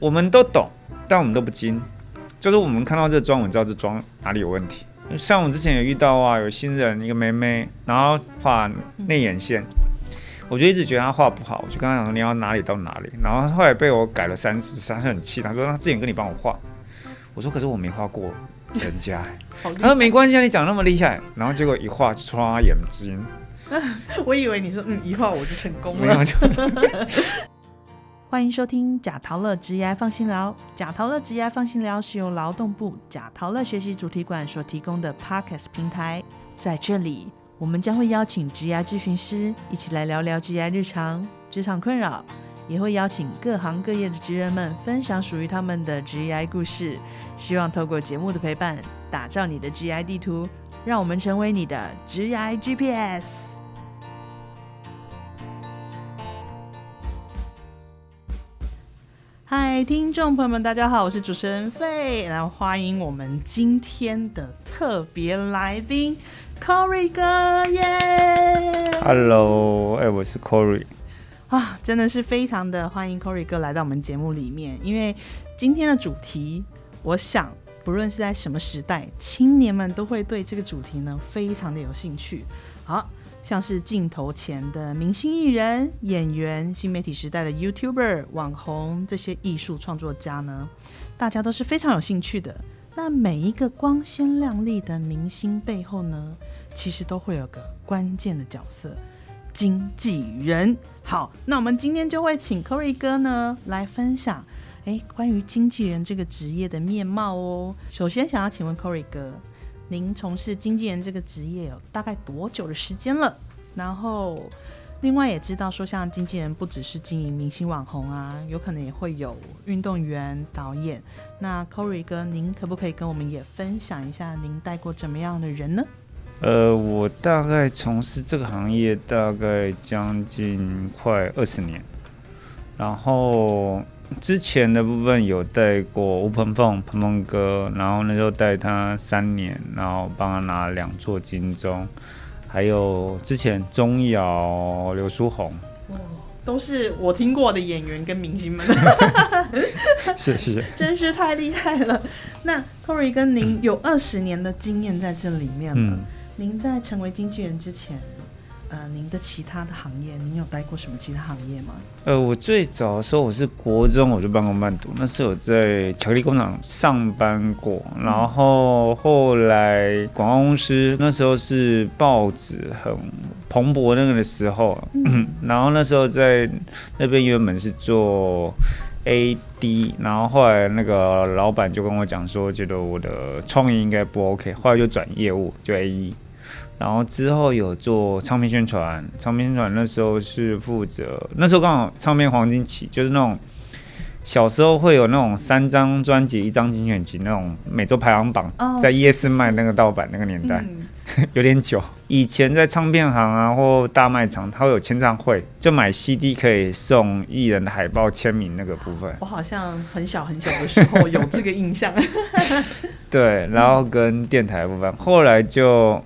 我们都懂，但我们都不精。就是我们看到这妆，我们知道这妆哪里有问题。像我之前有遇到啊，有新人一个妹妹，然后画内眼线，我就一直觉得她画不好，我就跟她讲说你要哪里到哪里。然后后来被我改了三次，她很气，她说她之前跟你帮我画，我说可是我没画过人家，她说没关系啊，你讲那么厉害。然后结果一画就戳她眼睛，我以为你说嗯一画我就成功了。欢迎收听贾陶乐职业放心聊。贾陶乐职业放心聊是由劳动部贾陶乐学习主题馆所提供的 Podcast 平台。在这里，我们将会邀请职业咨询师一起来聊聊职业日常、职场困扰，也会邀请各行各业的职人们分享属于他们的职业故事。希望透过节目的陪伴，打造你的职业地图，让我们成为你的职业 GPS。嗨，听众朋友们，大家好，我是主持人费，然后欢迎我们今天的特别来宾 Corey 哥耶！Hello，哎，我是 Corey 啊，真的是非常的欢迎 Corey 哥来到我们节目里面，因为今天的主题，我想不论是在什么时代，青年们都会对这个主题呢非常的有兴趣。好。像是镜头前的明星艺人、演员、新媒体时代的 YouTuber、网红这些艺术创作家呢，大家都是非常有兴趣的。那每一个光鲜亮丽的明星背后呢，其实都会有个关键的角色——经纪人。好，那我们今天就会请 Corey 哥呢来分享，哎，关于经纪人这个职业的面貌哦。首先想要请问 Corey 哥。您从事经纪人这个职业有大概多久的时间了？然后，另外也知道说，像经纪人不只是经营明星网红啊，有可能也会有运动员、导演。那 Corey 哥，您可不可以跟我们也分享一下，您带过怎么样的人呢？呃，我大概从事这个行业大概将近快二十年，然后。之前的部分有带过吴鹏凤、鹏鹏哥，然后那时候带他三年，然后帮他拿两座金钟，还有之前钟瑶、刘书红，哇，都是我听过的演员跟明星们，是是，真是太厉害了。那 Tory 跟您有二十年的经验在这里面了，您在成为经纪人之前。呃，您的其他的行业，您有待过什么其他行业吗？呃，我最早的时候我是国中我就办过慢读，那时候在巧克力工厂上班过，然后后来广告公司那时候是报纸很蓬勃那个的时候，然后那时候在那边原本是做 AD，然后后来那个老板就跟我讲说，觉得我的创意应该不 OK，后来就转业务就 AE。然后之后有做唱片宣传，唱片宣传那时候是负责，那时候刚好唱片黄金期，就是那种小时候会有那种三张专辑一张精选集那种每周排行榜，在夜市卖那个盗版那个年代，有点久。以前在唱片行啊或大卖场，它会有签唱会，就买 CD 可以送艺人的海报签名那个部分。我好像很小很小的时候有这个印象。对，然后跟电台部分，后来就。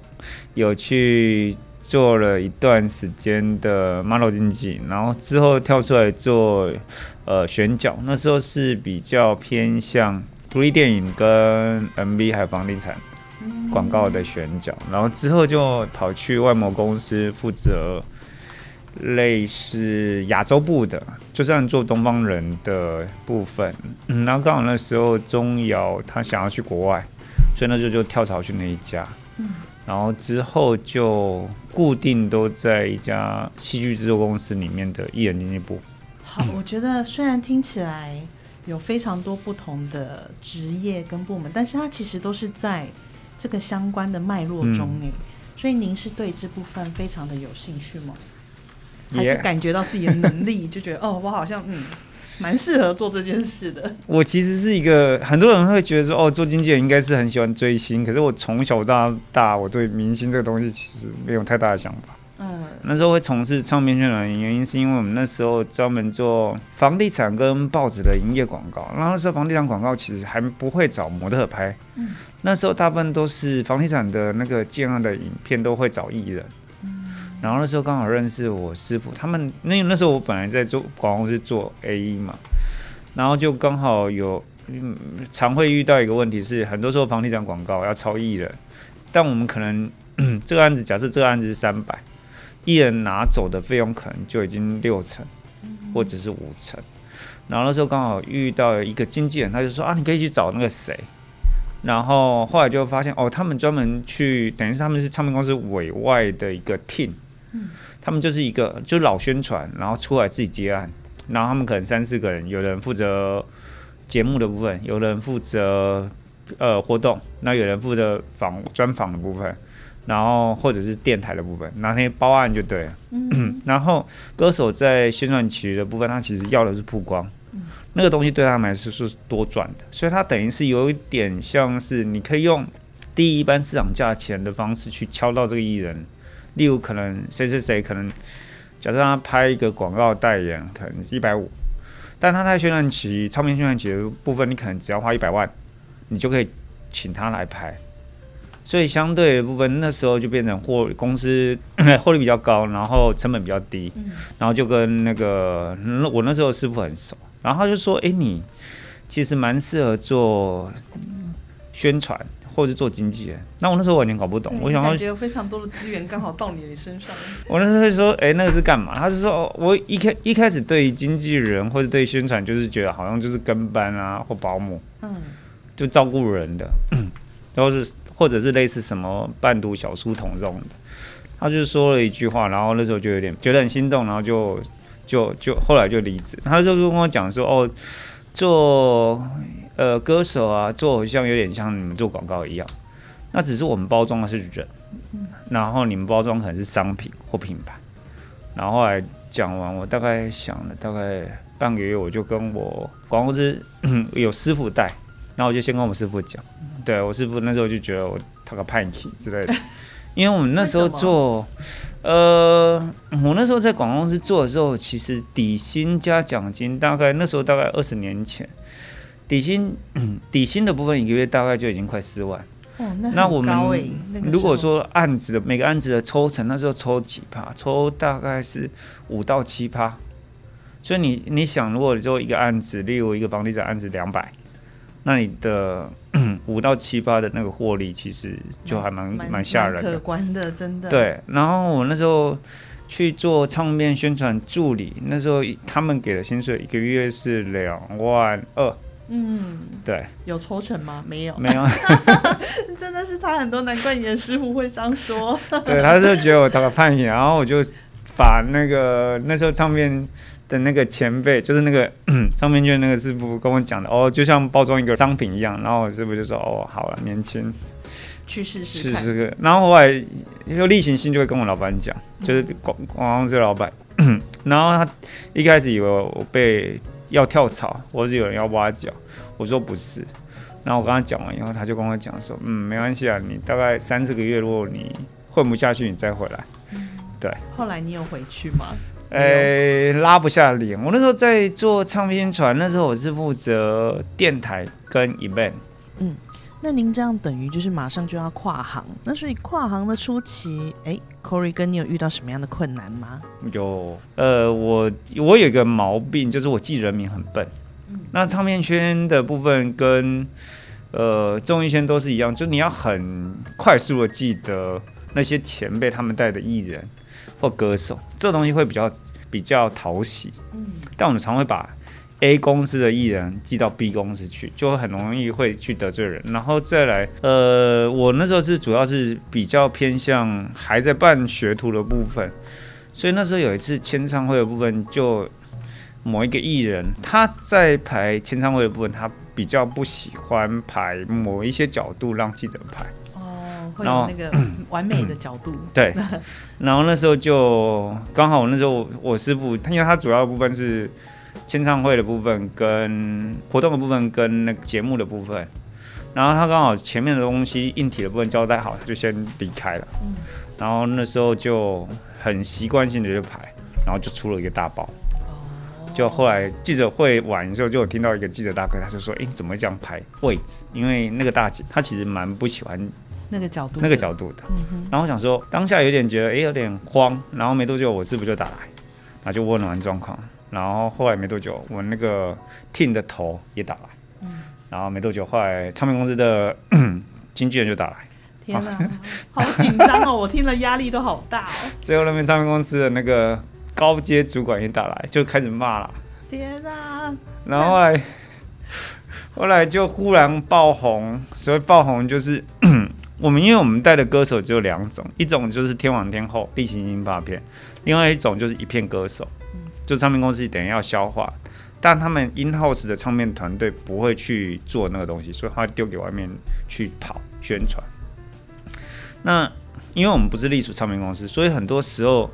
有去做了一段时间的 model 经济，然后之后跳出来做呃选角，那时候是比较偏向独立电影跟 MV 还有房地产广告的选角，然后之后就跑去外贸公司负责类似亚洲部的，就算做东方人的部分，嗯，然后刚好那时候钟瑶他想要去国外，所以那时候就跳槽去那一家，嗯。然后之后就固定都在一家戏剧制作公司里面的艺人经纪部。好，我觉得虽然听起来有非常多不同的职业跟部门，但是它其实都是在这个相关的脉络中诶。所以您是对这部分非常的有兴趣吗？还是感觉到自己的能力就觉得哦，我好像嗯。蛮适合做这件事的。我其实是一个很多人会觉得说，哦，做经纪人应该是很喜欢追星。可是我从小到大，我对明星这个东西其实没有太大的想法。嗯，那时候会从事唱片宣传，原因是因为我们那时候专门做房地产跟报纸的营业广告。然后那时候房地产广告其实还不会找模特拍。嗯，那时候大部分都是房地产的那个建案的影片都会找艺人。然后那时候刚好认识我师傅，他们那那时候我本来在做广告公司做 A E 嘛，然后就刚好有，嗯，常会遇到一个问题是，很多时候房地产广告要超亿的，但我们可能 这个案子，假设这个案子是三百，艺人拿走的费用可能就已经六成，或者是五成。然后那时候刚好遇到一个经纪人，他就说啊，你可以去找那个谁。然后后来就发现哦，他们专门去，等于是他们是唱片公司委外的一个 team，他们就是一个就是老宣传，然后出来自己接案，然后他们可能三四个人，有人负责节目的部分，有人负责呃活动，那有人负责访专访的部分，然后或者是电台的部分，那些包案就对了。然后歌手在宣传期的部分，他其实要的是曝光。那个东西对他们来说是多赚的，所以他等于是有一点像是你可以用低一般市场价钱的方式去敲到这个艺人，例如可能谁谁谁可能假设他拍一个广告代言，可能一百五，但他在宣传期、唱片宣传期的部分，你可能只要花一百万，你就可以请他来拍，所以相对的部分那时候就变成获公司 获利比较高，然后成本比较低，然后就跟那个我那时候师傅很熟。然后他就说：“哎，你其实蛮适合做宣传，或者做经纪人。”那我那时候完全搞不懂，我想感觉非常多的资源刚好到你的身上。我那时候就说：“哎，那个是干嘛？”他就说：“我一开一开始对于经纪人或者对宣传，就是觉得好像就是跟班啊，或保姆，嗯，就照顾人的，然后是或者是类似什么伴读小书童这种的。”他就说了一句话，然后那时候就有点觉得很心动，然后就。就就后来就离职，他就跟我讲说，哦，做呃歌手啊，做偶像有点像你们做广告一样，那只是我们包装的是人，然后你们包装可能是商品或品牌。然后后来讲完，我大概想了大概半个月，我就跟我广告公司 有师傅带，然后我就先跟我师傅讲，对我师傅那时候就觉得我他个叛逆之类的。因为我们那时候做，呃，我那时候在广告公司做的时候，其实底薪加奖金大概那时候大概二十年前，底薪 底薪的部分一个月大概就已经快四万。哦，那我们如果说案子的每个案子的抽成，那时候抽几趴？抽大概是五到七趴。所以你你想，如果做一个案子，例如一个房地产案子两百，那你的。五到七八的那个获利，其实就还蛮蛮吓人的，可观的，真的。对，然后我那时候去做唱片宣传助理，那时候他们给的薪水一个月是两万二。嗯，对。有抽成吗？没有，没有。真的是差很多，难怪你的师傅会这样说。对，他就觉得我打个叛逆，然后我就把那个那时候唱片。的那个前辈就是那个唱片圈那个师傅跟我讲的哦，就像包装一个商品一样。然后我师傅就说哦，好了，年轻，去试试试试个。然后后来又例行性就会跟我老板讲，就是广广公司老板。然后他一开始以为我被要跳槽，或是有人要挖角，我说不是。然后我跟他讲完以后，他就跟我讲说，嗯，没关系啊，你大概三四个月，如果你混不下去，你再回来。对。后来你有回去吗？诶，拉不下脸。我那时候在做唱片传，那时候我是负责电台跟 event。嗯，那您这样等于就是马上就要跨行。那所以跨行的初期，哎，Corey 跟你有遇到什么样的困难吗？有，呃，我我有一个毛病，就是我记人名很笨。嗯，那唱片圈的部分跟呃综艺圈都是一样，就你要很快速的记得那些前辈他们带的艺人。或歌手，这东西会比较比较讨喜，嗯，但我们常会把 A 公司的艺人寄到 B 公司去，就很容易会去得罪人。然后再来，呃，我那时候是主要是比较偏向还在办学徒的部分，所以那时候有一次签唱会的部分，就某一个艺人他在排签唱会的部分，他比较不喜欢排某一些角度让记者排。会有那个完美的角度。对，然后那时候就刚好，那时候我师傅，因为他主要部分是签唱会的部分、跟活动的部分、跟那个节目的部分，然后他刚好前面的东西硬体的部分交代好，就先离开了。嗯。然后那时候就很习惯性的就排，然后就出了一个大包。就后来记者会完的时候，就有听到一个记者大哥，他就说：“哎，怎么会这样排位置？因为那个大姐她其实蛮不喜欢。”那个角度，那个角度的，然后我想说，当下有点觉得，哎，有点慌。然后没多久，我师傅就打来，然后就问了完状况，然后后来没多久，我那个 team 的头也打来，嗯，然后没多久，后来唱片公司的 经纪人就打来，天哪，好紧张哦！我听了压力都好大哦。最后那边唱片公司的那个高阶主管也打来，就开始骂了。天哪！然后后来，后来就忽然爆红。所谓爆红，就是我们因为我们带的歌手只有两种，一种就是天王天后、例行性发片，另外一种就是一片歌手，就唱片公司等于要消化，但他们 in house 的唱片团队不会去做那个东西，所以他丢给外面去跑宣传。那因为我们不是隶属唱片公司，所以很多时候，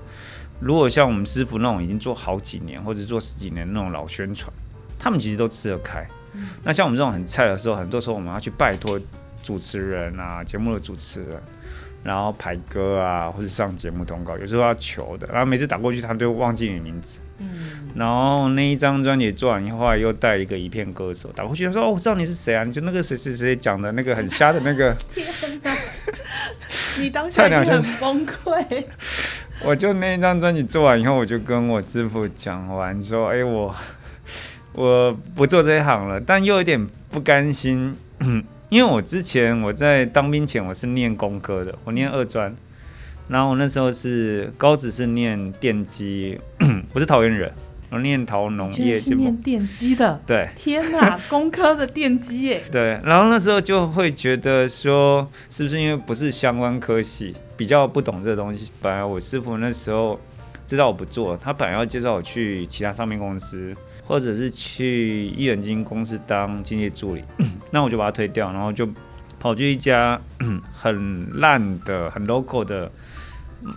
如果像我们师傅那种已经做好几年或者做十几年那种老宣传，他们其实都吃得开。那像我们这种很菜的时候，很多时候我们要去拜托主持人啊，节目的主持人，然后排歌啊，或者上节目通告，有时候要求的，然后每次打过去，他就忘记你名字。嗯。然后那一张专辑做完以后，又带一个一片歌手打过去，他说：“哦，我知道你是谁啊，你就那个谁谁谁讲的那个很瞎的那个。”天哪！你当 时就很崩溃。我就那一张专辑做完以后，我就跟我师傅讲完说：“哎，我 我不做这一行了，但又有点不甘心，因为我之前我在当兵前我是念工科的，我念二专，然后我那时候是高职是念电机，我是桃园人。”我念桃农业，是念电机的。对，天哪，工科的电机耶。对，然后那时候就会觉得说，是不是因为不是相关科系，比较不懂这个东西。本来我师傅那时候知道我不做，他本来要介绍我去其他唱片公司，或者是去艺人经纪公司当经济助理，那我就把它推掉，然后就跑去一家 很烂的、很 local 的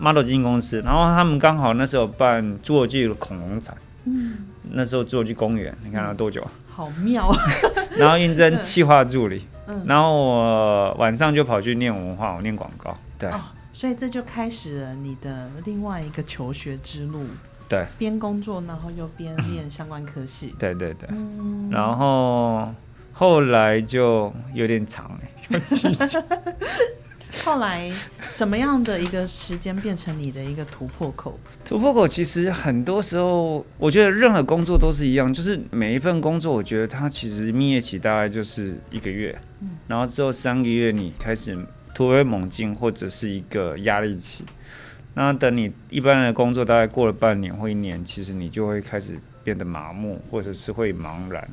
model 经纪公司，然后他们刚好那时候办侏罗纪恐龙展。嗯，那时候侏罗纪公园，你看了多久？好妙啊。然后应征企划助理，嗯，然后我晚上就跑去念文化，我念广告。对，所以这就开始了你的另外一个求学之路。对，边工作然后又边练相关科系。对对对。嗯，然后后来就有点长哎。后来什么样的一个时间变成你的一个突破口？突破口其实很多时候，我觉得任何工作都是一样，就是每一份工作，我觉得它其实蜜月期大概就是一个月，嗯，然后之后三个月你开始突飞猛进，或者是一个压力期。那等你一般的工作大概过了半年或一年，其实你就会开始变得麻木，或者是会茫然。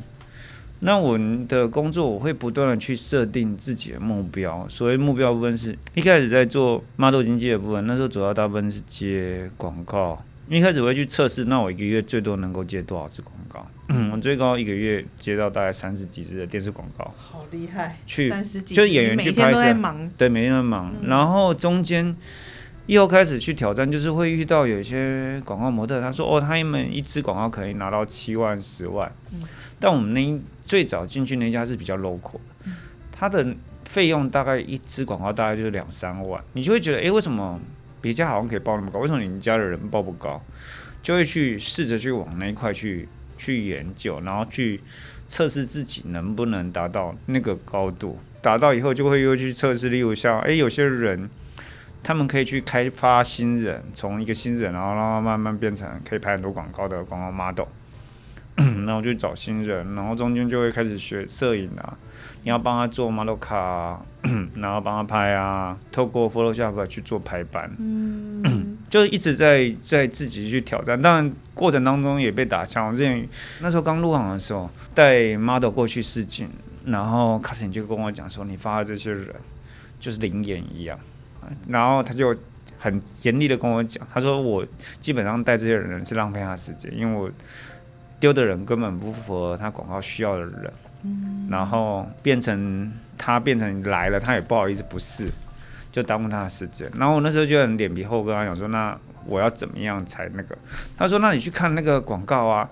那我们的工作，我会不断的去设定自己的目标。所谓目标部分，是一开始在做 model 经济的部分，那时候主要大部分是接广告。一开始我会去测试，那我一个月最多能够接多少支广告？我最高一个月接到大概三十几支的电视广告，好厉害！去就演员去拍摄，对，每天都忙。然后中间又开始去挑战，就是会遇到有些广告模特，他说：“哦，他们一支广告可以拿到七万、十万。”但我们那最早进去那家是比较 local，他的费用大概一支广告大概就是两三万，你就会觉得，哎，为什么别家好像可以报那么高？为什么你们家的人报不高？就会去试着去往那一块去去研究，然后去测试自己能不能达到那个高度。达到以后就会又去测试，例如像，哎，有些人他们可以去开发新人，从一个新人，然后让他慢慢变成可以拍很多广告的广告 model。然后就找新人，然后中间就会开始学摄影啊，你要帮他做 model 卡，然后帮他拍啊，透过 Photoshop 去做排版，嗯，就一直在在自己去挑战，当然过程当中也被打枪。我之前那时候刚入行的时候，带 model 过去试镜，然后 Cousin 就跟我讲说，你发的这些人就是灵眼一样，然后他就很严厉的跟我讲，他说我基本上带这些人是浪费他时间，因为我。丢的人根本不符合他广告需要的人，然后变成他变成来了，他也不好意思不试，就耽误他的时间。然后我那时候就很脸皮厚，跟他讲说：“那我要怎么样才那个？”他说：“那你去看那个广告啊，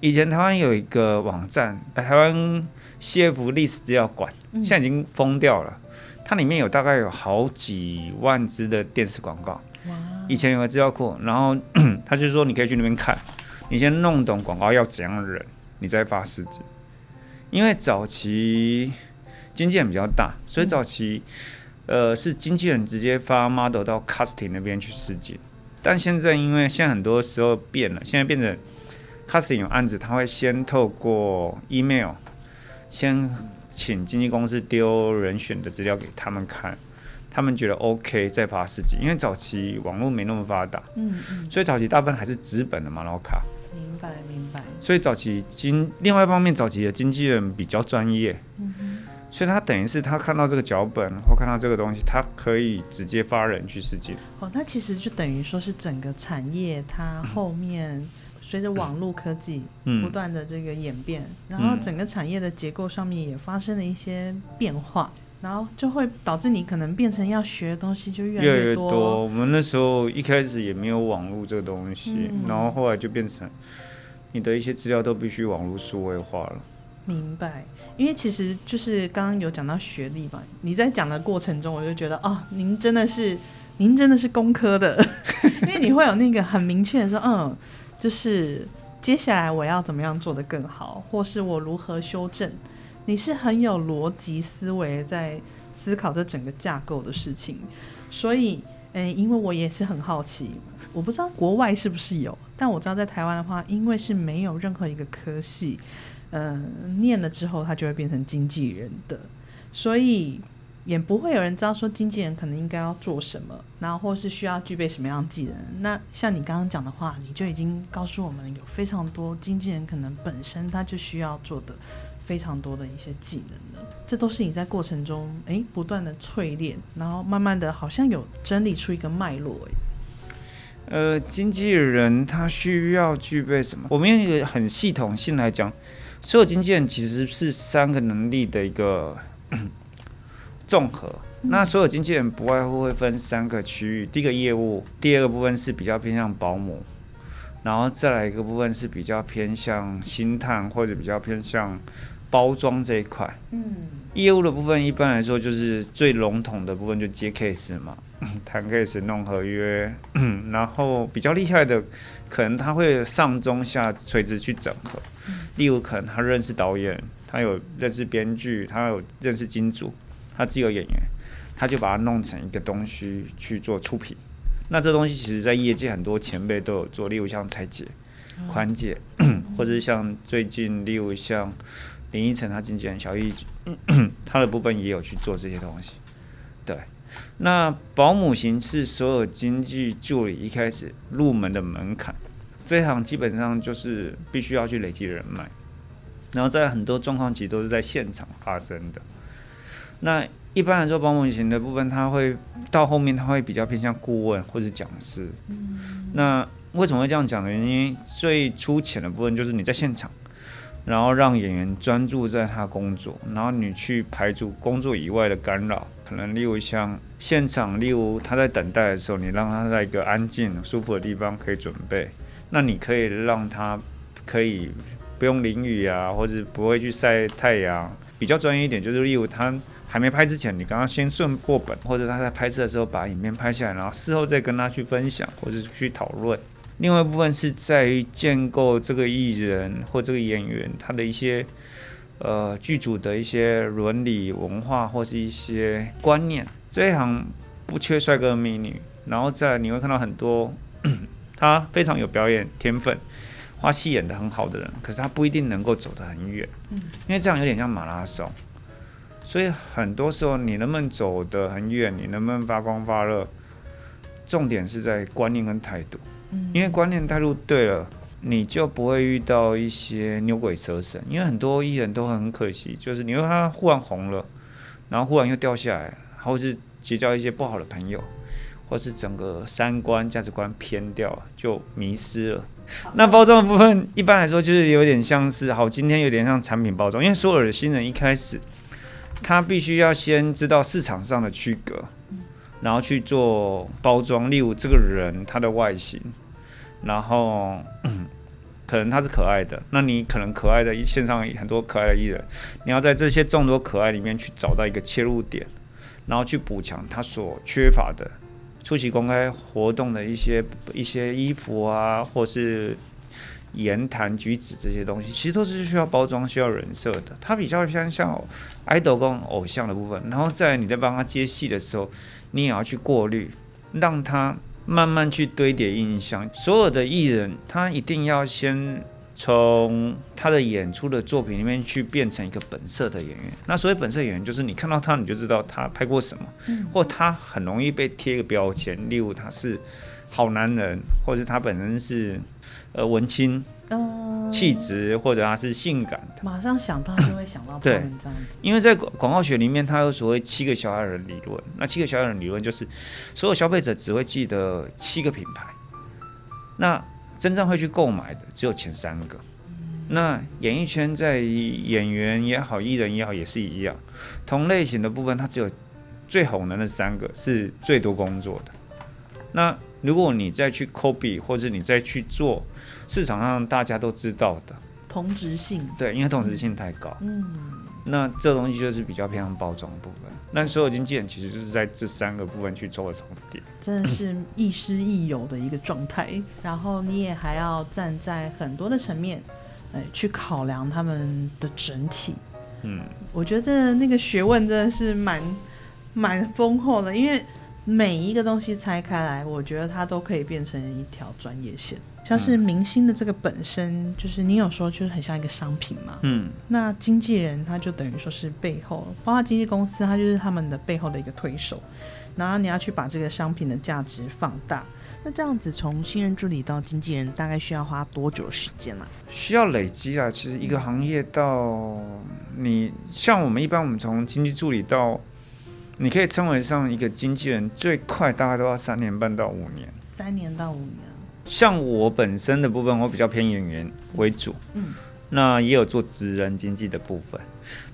以前台湾有一个网站，台湾 CF 历史资料馆，现在已经封掉了。它里面有大概有好几万支的电视广告，以前有个资料库，然后 他就说你可以去那边看。”你先弄懂广告要怎样的人，你再发试镜。因为早期经纪人比较大，所以早期呃是经纪人直接发 model 到 casting 那边去试镜。但现在因为现在很多时候变了，现在变成 casting 有案子，他会先透过 email 先请经纪公司丢人选的资料给他们看，他们觉得 OK 再发实际，因为早期网络没那么发达，嗯嗯，所以早期大部分还是纸本的马老卡。明白明白，所以早期经另外一方面，早期的经纪人比较专业，嗯哼，所以他等于是他看到这个脚本或看到这个东西，他可以直接发人去世界。哦，那其实就等于说是整个产业它后面随着 网络科技嗯不断的这个演变，然后整个产业的结构上面也发生了一些变化，然后就会导致你可能变成要学的东西就越来越多。多。我们那时候一开始也没有网络这个东西，嗯然后后来就变成你的一些资料都必须网络数位化了。明白，因为其实就是刚刚有讲到学历嘛，你在讲的过程中，我就觉得哦，您真的是，您真的是工科的，因为你会有那个很明确的说，嗯，就是接下来我要怎么样做得更好，或是我如何修正，你是很有逻辑思维在思考这整个架构的事情，所以，嗯，因为我也是很好奇，我不知道国外是不是有，但我知道在台湾的话，因为是没有任何一个科系。嗯，念了之后他就会变成经纪人的，所以也不会有人知道说经纪人可能应该要做什么，然后或是需要具备什么样的技能。那像你刚刚讲的话，你就已经告诉我们有非常多经纪人可能本身他就需要做的非常多的一些技能了，这都是你在过程中诶不断的淬炼，然后慢慢的好像有整理出一个脉络诶。呃，经纪人他需要具备什么？我们用一个很系统性来讲，所有经纪人其实是三个能力的一个综合。那所有经纪人不外乎会分三个区域，第一个业务，第二个部分是比较偏向保姆，然后再来一个部分是比较偏向星探或者比较偏向包装这一块。嗯，业务的部分一般来说就是最笼统的部分就接 case 嘛，谈 case 弄合约，然后比较厉害的可能他会上中下垂直去整合，例如可能他认识导演，他有认识编剧，他有认识金主，他自己有演员，他就把它弄成一个东西去做出品。那这东西其实在业界很多前辈都有做，例如像蔡姐、宽姐，或者是像最近例如像林依晨他经纪人小易，他的部分也有去做这些东西。对，那保姆型是所有经济助理一开始入门的门槛，这一行基本上就是必须要去累积人脉，然后在很多状况其实都是在现场发生的。那一般来说，保姆型的部分，他会到后面他会比较偏向顾问或是讲师。那为什么会这样讲呢？因为最粗浅的部分就是你在现场，然后让演员专注在他工作，然后你去排除工作以外的干扰，可能例如像现场，例如他在等待的时候，你让他在一个安静舒服的地方可以准备，那你可以让他可以不用淋雨啊，或者不会去晒太阳，比较专业一点，就是例如他。还没拍之前，你刚刚先顺过本，或者他在拍摄的时候把影片拍下来，然后事后再跟他去分享或者去讨论。另外一部分是在于建构这个艺人或这个演员他的一些呃剧组的一些伦理文化或是一些观念。这一行不缺帅哥美女，然后再你会看到很多 他非常有表演天分。花戏演得很好的人，可是他不一定能够走得很远，嗯，因为这样有点像马拉松。所以很多时候，你能不能走得很远，你能不能发光发热，重点是在观念跟态度。嗯因为观念态度对了，你就不会遇到一些牛鬼蛇神。因为很多艺人都很可惜，就是你会看他忽然红了，然后忽然又掉下来，或是结交一些不好的朋友，或是整个三观价值观偏掉，就迷失了。那包装的部分，一般来说就是有点像是好，今天有点像产品包装，因为所有的新人一开始。他必须要先知道市场上的区隔，然后去做包装。例如这个人他的外形，然后 可能他是可爱的，那你可能可爱的线上很多可爱的艺人，你要在这些众多可爱里面去找到一个切入点，然后去补强他所缺乏的。出席公开活动的一些一些衣服啊，或是。言谈举止这些东西，其实都是需要包装、需要人设的。它比较偏向 idol 跟偶像的部分，然后在你在帮他接戏的时候，你也要去过滤，让他慢慢去堆叠印象。所有的艺人，他一定要先从他的演出的作品里面去变成一个本色的演员。那所谓本色演员，就是你看到他，你就知道他拍过什么，或他很容易被贴一个标签，例如他是好男人，或者他本身是呃文青。气质，或者他是性感的，马上想到就会想到他们这样子。因为在广广告学里面，它有所谓七个小矮人理论。那七个小矮人理论就是，所有消费者只会记得七个品牌，那真正会去购买的只有前三个。那演艺圈在演员也好，艺人也好，也是一样，同类型的部分，它只有最红的那三个是最多工作的。那如果你再去 copy，或者你再去做。市场上大家都知道的同质性，对，因为同质性太高，嗯，那这东西就是比较偏向包装部分。那所有经纪人其实就是在这三个部分去做重叠，真的是亦师亦友的一个状态。然后你也还要站在很多的层面，哎，去考量他们的整体。嗯，我觉得那个学问真的是蛮 蛮丰厚的，因为每一个东西拆开来，我觉得它都可以变成一条专业线。像是明星的这个本身，就是你有说就是很像一个商品嘛，嗯，那经纪人他就等于说是背后，包括经纪公司，他就是他们的背后的一个推手，然后你要去把这个商品的价值放大。那这样子从新人助理到经纪人，大概需要花多久时间啊？需要累积啊，其实一个行业到你像我们一般，我们从经纪助理到你可以称为上一个经纪人，最快大概都要三年半到五年。三年到五年。像我本身的部分，我比较偏演员为主，嗯，那也有做职人经济的部分。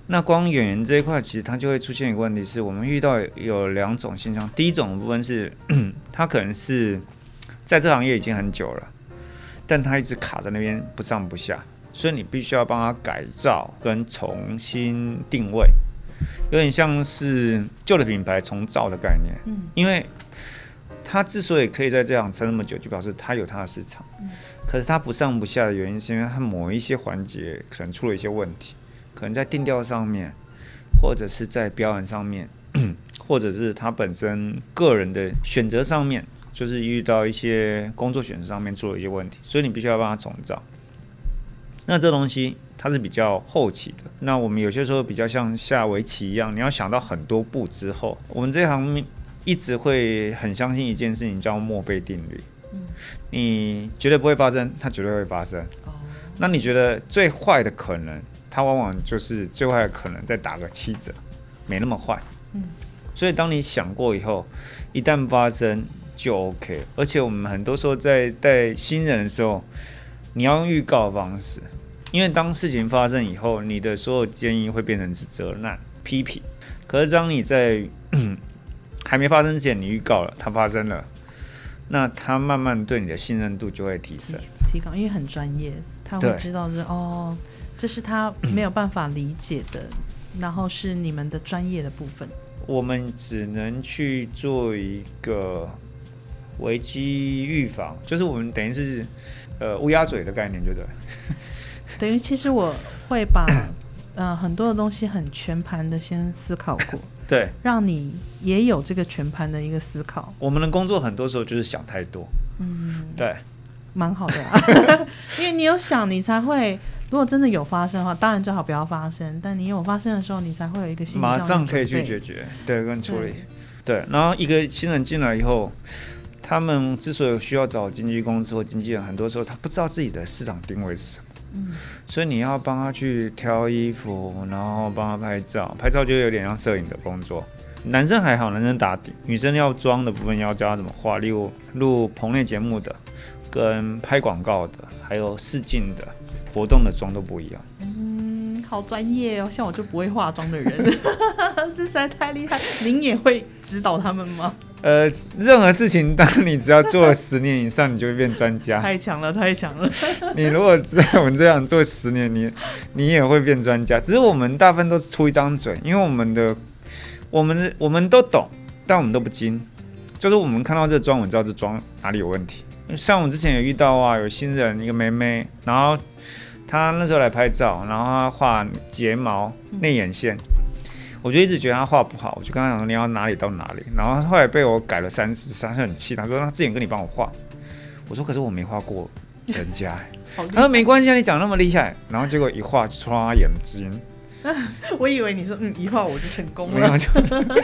那光演员这一块，其实它就会出现一个问题，是我们遇到有两种现象。第一种部分是，他可能是在这行业已经很久了，但他一直卡在那边不上不下，所以你必须要帮他改造跟重新定位，有点像是旧的品牌重造的概念，嗯，因为。他之所以可以在这样撑那么久，就表示他有他的市场。嗯。可是他不上不下的原因，是因为他某一些环节可能出了一些问题，可能在定调上面，或者是在表演上面，或者是他本身个人的选择上面，就是遇到一些工作选择上面出了一些问题，所以你必须要帮他重造。那这东西它是比较后期的。那我们有些时候比较像下围棋一样，你要想到很多步之后，我们这行。一直会很相信一件事情，叫墨菲定律。嗯，你绝对不会发生，它绝对会发生。哦，那你觉得最坏的可能，它往往就是最坏的可能再打个七折，没那么坏。嗯，所以当你想过以后，一旦发生就 OK。而且我们很多时候在带新人的时候，你要用预告的方式，因为当事情发生以后，你的所有建议会变成是责难、批评。可是当你在还没发生之前，你预告了，它发生了，那他慢慢对你的信任度就会提升，提高，因为很专业，他会知道是哦，这是他没有办法理解的，然后是你们的专业的部分。我们只能去做一个危机预防，就是我们等于是呃乌鸦嘴的概念，对不对？等于其实我会把呃很多的东西很全盘的先思考过。对，让你也有这个全盘的一个思考。我们的工作很多时候就是想太多，嗯，对，蛮好的，因为你有想，你才会。如果真的有发生的话，当然最好不要发生。但你有发生的时候，你才会有一个心马上可以去解决，对，跟处理。对，然后一个新人进来以后，他们之所以需要找经纪公司或经纪人，很多时候他不知道自己的市场定位是什么。嗯，所以你要帮他去挑衣服，然后帮他拍照，拍照就有点像摄影的工作。男生还好，男生打底，女生要妆的部分要教他怎么画，例如录棚内节目的、跟拍广告的，还有试镜的、活动的妆都不一样。嗯，好专业哦，像我就不会化妆的人，这实在太厉害。您也会指导他们吗？呃，任何事情，当你只要做了十年以上，你就会变专家。太强了，太强了！你如果在我们这样做十年，你你也会变专家。只是我们大部分都是出一张嘴，因为我们的我们的我们都懂，但我们都不精。就是我们看到这妆，我们知道这妆哪里有问题。像我之前也遇到啊，有新人一个妹妹，然后她那时候来拍照，然后他画睫毛、内眼线。我就一直觉得他画不好，我就跟他讲说你要哪里到哪里，然后后来被我改了三次，他很气，他说他之前跟你帮我画，我说可是我没画过人家，他说没关系啊，你讲那么厉害，然后结果一画就戳他眼睛，我以为你说嗯，一画我就成功了。没有就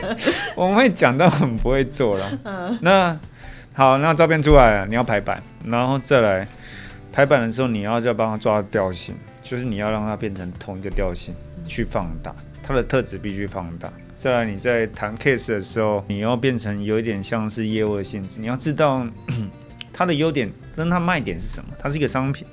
我们会讲到很不会做了。嗯。那好，那照片出来了，你要排版，然后再来排版的时候，你要再帮他抓调性，就是你要让它变成同一个调性去放大，它的特质必须放大。再来你在谈 case 的时候，你要变成有一点像是业务的性质，你要知道 它的优点跟它卖点是什么，它是一个商品，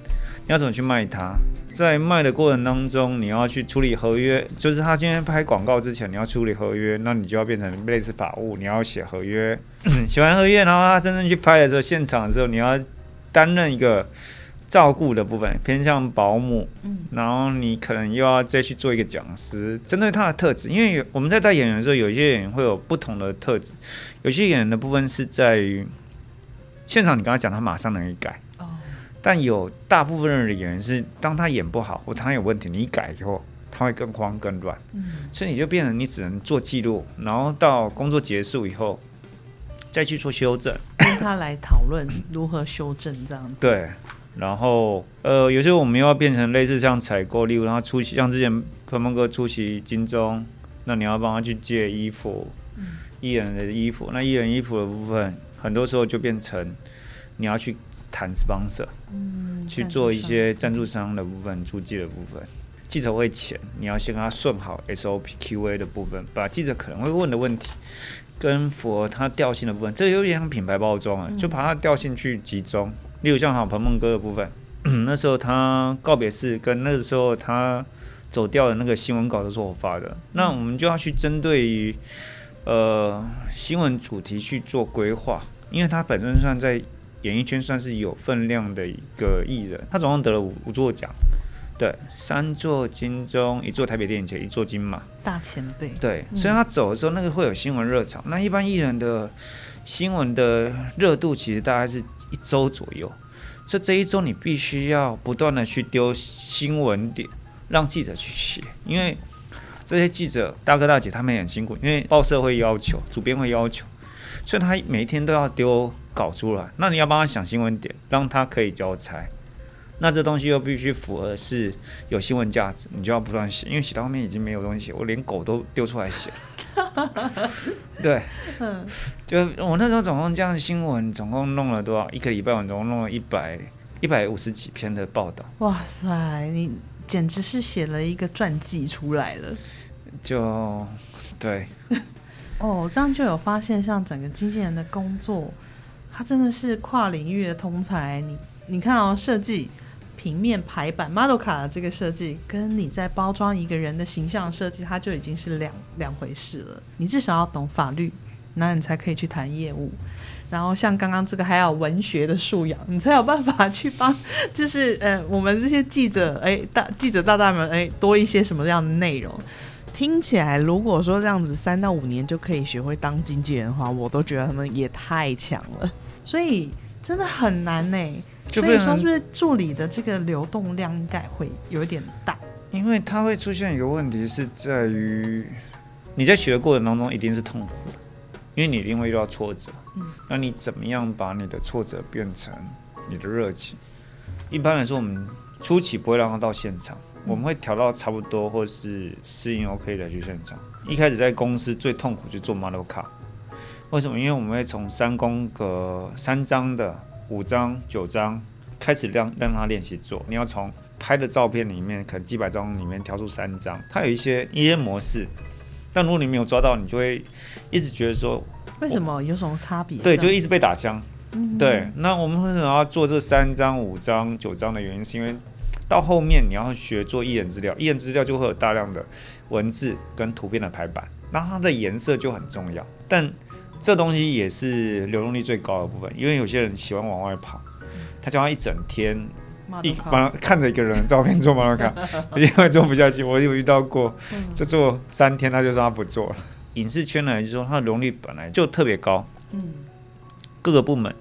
你要怎么去卖它。在卖的过程当中，你要去处理合约，就是他今天拍广告之前，你要处理合约，那你就要变成类似法务，你要写合约，写完合约，然后他真正去拍的时候，现场的时候，你要担任一个照顾的部分，偏向保姆，嗯然后你可能又要再去做一个讲师，针对他的特质，因为有我们在带演员的时候，有一些演员会有不同的特质，有些演员的部分是在于现场，你跟他讲，他马上能改。哦，但有大部分的演员是，当他演不好或他有问题，你一改以后，他会更慌更乱，嗯所以你就变成你只能做记录，然后到工作结束以后再去做修正。跟他来讨论如何修正这样子。对，然后呃，有时候我们又要变成类似像采购，例如他出席，像之前鹏鹏哥出席金钟，那你要帮他去借衣服，艺人的衣服，那艺人衣服的部分，很多时候就变成你要去谈 sponsor。嗯，去做一些赞助商的部分、出借的部分。记者会前，你要先跟他顺好 SOP、QA 的部分，把记者可能会问的问题跟符合他调性的部分，这有点像品牌包装啊，就把他调性去集中。例如像好彭梦哥的部分，那时候他告别式跟那个时候他走掉的那个新闻稿都是我发的，那我们就要去针对于呃新闻主题去做规划，因为他本身算在演艺圈算是有分量的一个艺人，他总共得了五五座奖，对，三座金钟，一座台北电影节，一座金马，大前辈。对，嗯。所以他走的时候，那个会有新闻热潮。那一般艺人的新闻的热度其实大概是一周左右，所以这一周你必须要不断的去丢新闻点，让记者去写，因为这些记者大哥大姐他们也很辛苦，因为报社会要求，主编会要求，所以他每一天都要丢稿出来。那你要帮他想新闻点，让他可以交差。那这东西又必须符合是有新闻价值，你就要不断写，因为写到后面已经没有东西写，我连狗都丢出来写。对，嗯，就我那时候总共这样新闻，总共弄了多少？一个礼拜我总共弄了一百一百五十几篇的报道，哇塞，你简直是写了一个传记出来了。就对，哦，这样就有发现，像整个经纪人的工作，他真的是跨领域的通才。你你看哦，设计、平面排版、model 卡的这个设计，跟你在包装一个人的形象设计，它就已经是两两回事了。你至少要懂法律，那你才可以去谈业务。然后像刚刚这个还有文学的素养，你才有办法去帮，就是呃我们这些记者哎大记者大大们哎多一些什么样的内容。听起来，如果说这样子三到五年就可以学会当经纪人的话，我都觉得他们也太强了。所以真的很难呢。所以说，是不是助理的这个流动量应该会有一点大？因为它会出现一个问题是在于你在学的过程当中一定是痛苦的，因为你一定会遇到挫折。嗯，那你怎么样把你的挫折变成你的热情？一般来说，我们初期不会让他到现场，我们会调到差不多或是适应 OK 的去现场。一开始在公司最痛苦就做 model 卡，为什么？因为我们会从三宫格、三张的、五张、九张开始让让他练习做。你要从拍的照片里面，可能几百张里面挑出三张，它有一些一些模式。但如果你没有抓到，你就会一直觉得说，为什么有什么差别？对，就一直被打枪。嗯对，那我们为什么要做这三张、五张、九张的原因，是因为到后面你要学做艺人资料，艺人资料就会有大量的文字跟图片的排版，那它的颜色就很重要。但这东西也是流动率最高的部分，因为有些人喜欢往外跑，他叫他一整天一帮他看着一个人的照片做马卡，因为做不下去。我有遇到过，嗯就做三天他就说他不做了。影视圈呢，就是说它的容率本来就特别高，嗯各个部门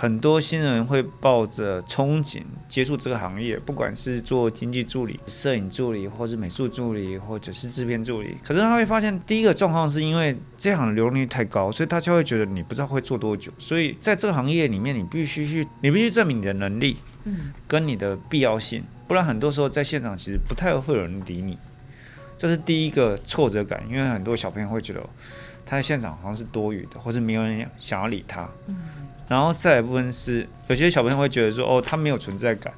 很多新人会抱着憧憬接触这个行业，不管是做经济助理、摄影助理，或是美术助理，或者是制片助理。可是他会发现，第一个状况是因为这行的流动率太高，所以他就会觉得你不知道会做多久。所以在这个行业里面，你必须去，你必须证明你的能力，嗯，跟你的必要性，不然很多时候在现场其实不太会有人理你。这是第一个挫折感，因为很多小朋友会觉得他在现场好像是多余的，或是没有人想要理他。嗯，然后再一部分是有些小朋友会觉得说，哦，他没有存在感，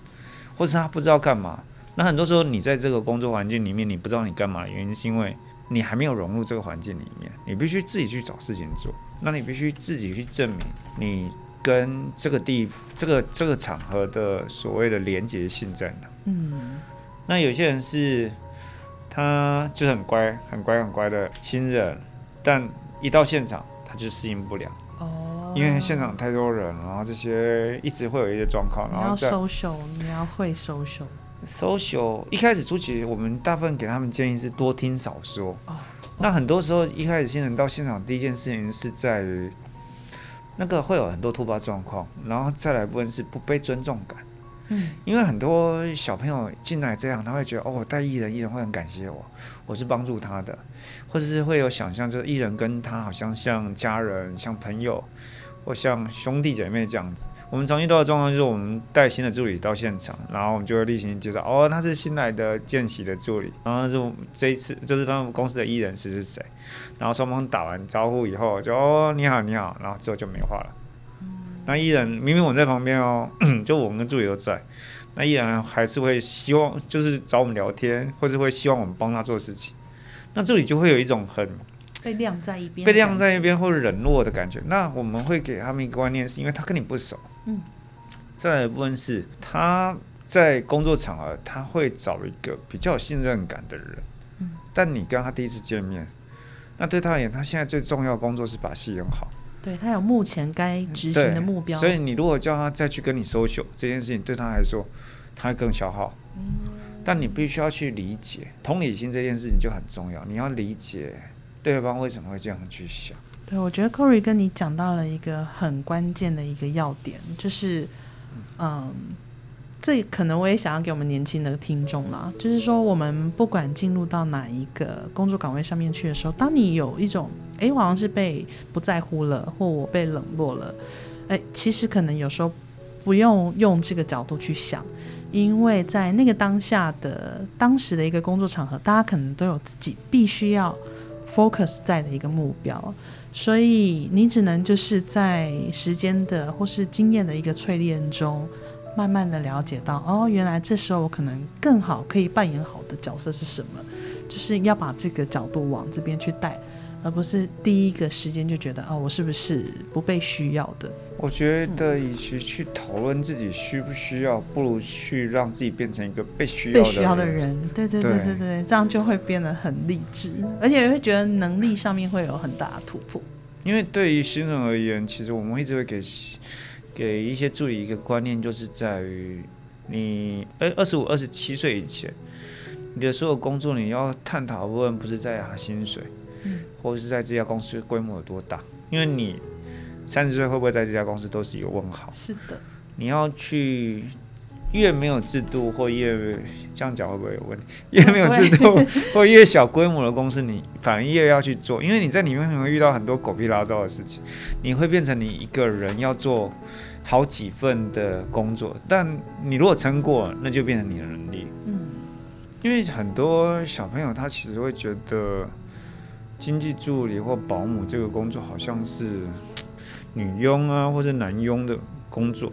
或是他不知道干嘛。那很多时候你在这个工作环境里面，你不知道你干嘛的原因，是因为你还没有融入这个环境里面，你必须自己去找事情做。那你必须自己去证明你跟这个地、这个这个场合的所谓的连结性在哪。嗯，那有些人是，他就是很乖、很乖、很乖的新人，但一到现场他就适应不了，哦，因为现场太多人，然后这些一直会有一些状况，你要然后在 social，你要会 social，social 一开始初期，我们大部分给他们建议是多听少说。哦那很多时候一开始新人到现场，第一件事情是在于那个会有很多突发状况，然后再来部分是不被尊重感。嗯，因为很多小朋友进来这样，他会觉得哦，我带艺人，艺人会很感谢我，我是帮助他的，或者是会有想象，就是艺人跟他好像像家人、像朋友，或像兄弟姐妹这样子。我们常遇到的状况就是，我们带新的助理到现场，然后我们就会例行介绍，哦，他是新来的见习的助理，然后就这一次就是他们公司的艺人是是谁，然后双方打完招呼以后，就哦你好你好，然后之后就没话了。那依然明明我在旁边哦，就我们跟助理都在，那依然还是会希望就是找我们聊天，或是会希望我们帮他做事情。那助理就会有一种很被晾在一边，被晾在一，边或者冷落的感觉。那我们会给他们一个观念，是因为他跟你不熟。嗯。再来一部分是他在工作场合，他会找一个比较有信任感的人。嗯。但你跟他第一次见面，那对他而言，他现在最重要的工作是把戏演好。对他有目前该执行的目标，所以你如果叫他再去跟你 social 这件事情，对他来说，他会更消耗。嗯但你必须要去理解，同理心这件事情就很重要。你要理解对方为什么会这样去想。对，我觉得 Corey 跟你讲到了一个很关键的一个要点，就是，嗯，这可能我也想要给我们年轻的听众啦，就是说，我们不管进入到哪一个工作岗位上面去的时候，当你有一种，诶，我好像是被不在乎了，或我被冷落了，诶，其实可能有时候不用用这个角度去想，因为在那个当下的当时的一个工作场合，大家可能都有自己必须要 focus 在的一个目标。所以你只能就是在时间的或是经验的一个淬炼中，慢慢的了解到，哦，原来这时候我可能更好可以扮演好的角色是什么，就是要把这个角度往这边去带，而不是第一个时间就觉得，哦，我是不是不被需要的？我觉得，与其去讨论自己需不需要，不如去让自己变成一个被需要的被需要的人，对对对对对对，这样就会变得很励志，而且会觉得能力上面会有很大的突破。因为对于新人而言，其实我们一直会给给一些助理一个观念，就是在于你二二十五、二十七岁以前，你的所有工作你要探讨的部分不是在拿薪水，嗯，或者是在这家公司规模有多大，因为你三十岁会不会在这家公司都是一个问号。是的，你要去越没有制度或越这样讲会不会有问题？越没有制度 或越小规模的公司，你反而越要去做，因为你在里面可能会遇到很多狗屁拉糟的事情，你会变成你一个人要做好几份的工作，但你如果撑过，那就变成你的能力。嗯，因为很多小朋友他其实会觉得经济助理或保姆这个工作好像是女佣啊或者男佣的工作，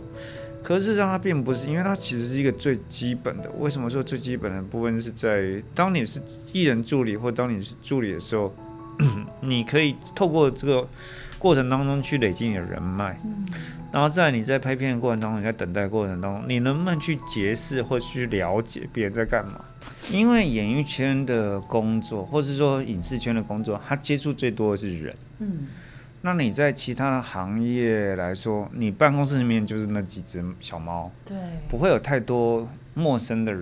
可是事实上它并不是，因为它其实是一个最基本的。为什么说最基本的部分是在于，当你是艺人助理或当你是助理的时候，你可以透过这个过程当中去累积你的人脉，嗯然后在你在拍片的过程当中，你在等待过程当中，你能不能去结识或去了解别人在干嘛？因为演艺圈的工作，或是说影视圈的工作，他接触最多的是人。嗯，那你在其他的行业来说，你办公室里面就是那几只小猫，对，不会有太多陌生的人。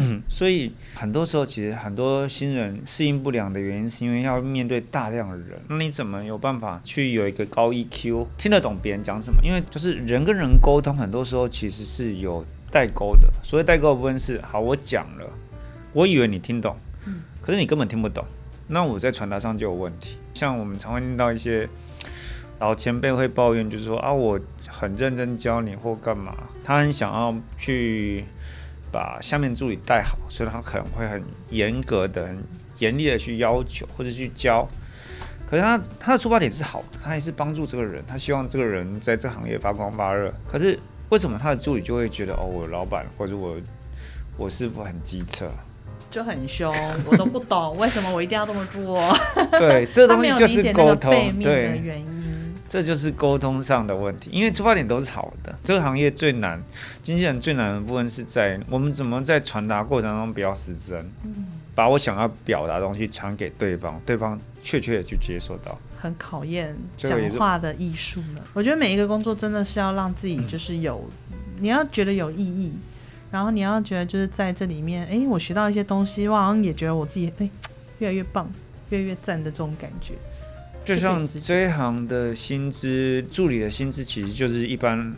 所以很多时候，其实很多新人适应不良的原因，是因为要面对大量的人。那你怎么有办法去有一个高 EQ，听得懂别人讲什么？因为就是人跟人沟通，很多时候其实是有代沟的。所谓代沟的部分是，好，我讲了，我以为你听懂，可是你根本听不懂，那我在传达上就有问题。像我们常会听到一些老前辈会抱怨，就是说啊，我很认真教你或干嘛，他很想要去。把下面助理带好，所以他可能会很严格的、很严厉的去要求或者去教。可是他他的出发点是好的，他也是帮助这个人，他希望这个人在这行业发光发热。可是为什么他的助理就会觉得哦，我老板或者我我师傅很机车，就很凶，我都不懂为什么我一定要这么做？对，这东西就是沟通，对。这就是沟通上的问题，因为出发点都是好的。这个行业最难，经纪人最难的部分是在我们怎么在传达过程中不要失真，嗯，把我想要表达的东西传给对方，对方确切的去接受到，很考验讲话的艺术呢。我觉得每一个工作真的是要让自己就是有，你要觉得有意义，然后你要觉得就是在这里面，哎，我学到一些东西，我好像也觉得我自己哎越来越棒，越来越赞的这种感觉。就像这一行的薪资，助理的薪资其实就是一般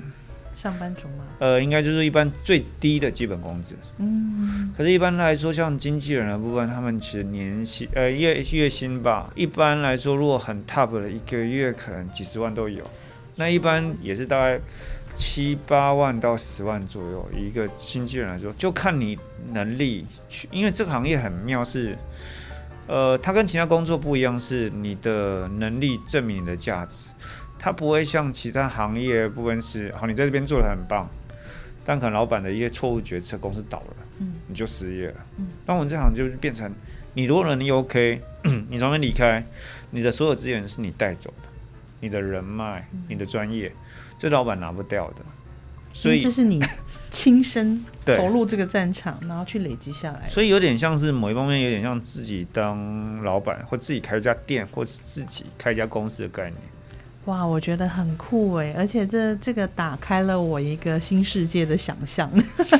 上班族吗？呃，应该就是一般最低的基本工资。嗯，可是，一般来说，像经纪人的部分，他们其实年薪呃月月薪吧，一般来说，如果很 top 的，一个月可能几十万都有。那一般也是大概七八万到十万左右，一个经纪人来说，就看你能力去，因为这个行业很妙是。呃，它跟其他工作不一样，是你的能力证明你的价值。它不会像其他行业部分是，好，你在这边做的很棒，但可能老板的一些错误决策，公司倒了，嗯，你就失业了。嗯，但我们这行就是变成，你如果能力 OK，你从那离开，你的所有资源是你带走的，你的人脉、你的专业，这老板拿不掉的。所以这是你。亲身投入这个战场，然后去累积下来，所以有点像是某一方面，有点像自己当老板，或自己开一家店，或是自己开一家公司的概念。哇，我觉得很酷哎，而且这这个打开了我一个新世界的想象。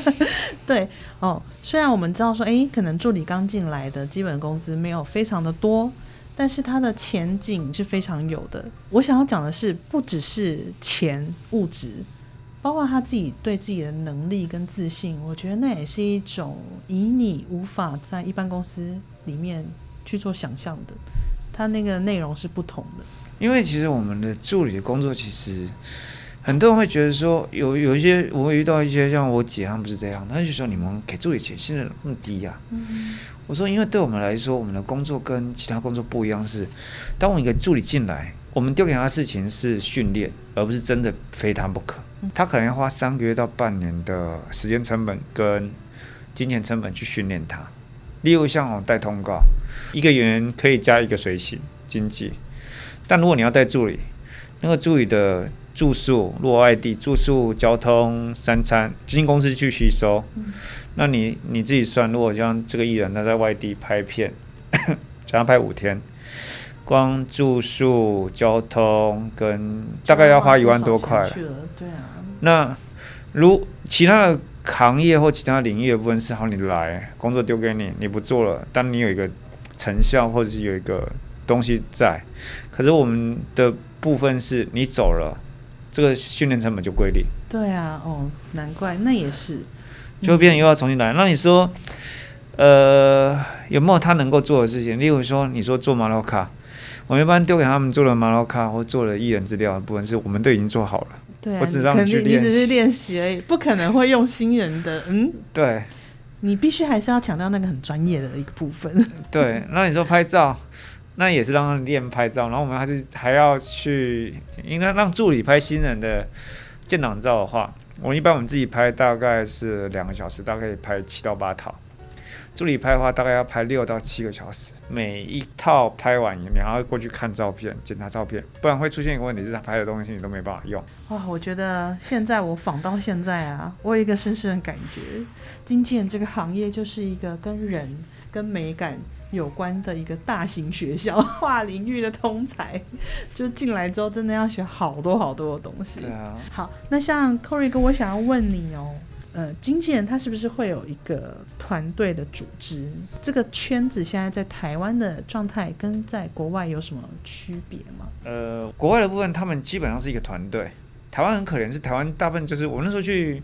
对哦，虽然我们知道说，哎，可能助理刚进来的基本工资没有非常的多，但是它的前景是非常有的。我想要讲的是，不只是钱物质。包括他自己对自己的能力跟自信，我觉得那也是一种以你无法在一般公司里面去做想象的，他那个内容是不同的。因为其实我们的助理的工作，其实很多人会觉得说，有有一些我会遇到一些像我姐他们不是这样，他就说你们给助理钱现在那么低呀？嗯，我说因为对我们来说，我们的工作跟其他工作不一样，是当我一个助理进来，我们丢给他的事情是训练，而不是真的非他不可。他可能要花三个月到半年的时间成本跟金钱成本去训练他。例如像我带通告，一个演员可以加一个随行经济，但如果你要带助理，那个助理的住宿、落外地住宿、交通、三餐，经纪公司去吸收。那你你自己算，如果像这个艺人他在外地拍片，加上拍五天。光住宿、交通跟大概要花一万多块。对啊。那如其他的行业或其他领域的部分是好，你来工作丢给你，你不做了，但你有一个成效或者是有一个东西在。可是我们的部分是你走了，这个训练成本就归零。对啊，哦，难怪那也是，就变成又要重新来。那你说，呃，有没有他能够做的事情？例如说，你说做马洛卡。我们一般丢给他们做了马洛卡或做了艺人资料的部分，是我们都已经做好了。对，我只让你去练习，你只是练习而已，不可能会用新人的。嗯，对，你必须还是要强调那个很专业的一个部分。对，那你说拍照，那也是让他练拍照，然后我们还是还要去，应该让助理拍新人的建档照的话，我一般我们自己拍大概是两个小时，大概拍七到八套。助理拍的话，大概要拍六到七个小时，每一套拍完，你还要过去看照片、检查照片，不然会出现一个问题，是他拍的东西你都没办法用。哇，我觉得现在我仿到现在啊，我有一个深深的感觉，经纪人这个行业就是一个跟人、跟美感有关的一个大型学校，跨领域的通才。就进来之后，真的要学好多好多的东西。对啊。好，那像 Cory 哥，我想要问你哦。呃，经纪人他是不是会有一个团队的组织？这个圈子现在在台湾的状态跟在国外有什么区别吗？呃，国外的部分他们基本上是一个团队。台湾很可怜，是台湾大部分就是我那时候去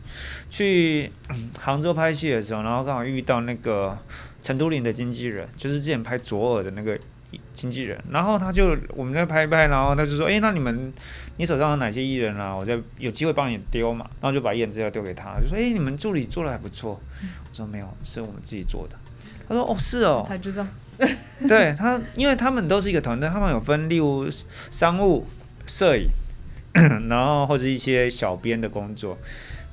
去 杭州拍戏的时候，然后刚好遇到那个陈都灵的经纪人，就是之前拍左耳的那个经纪人，然后他就我们在拍一拍，然后他就说，哎、那你们你手上有哪些艺人啊？我再有机会帮你丢嘛，然后就把艺人资料丢给他，就说，哎、你们助理做的还不错。我说没有，是我们自己做的。他说，哦，是哦，他知道，对他，因为他们都是一个团队，他们有分，例如商务、摄影，然后或者一些小编的工作，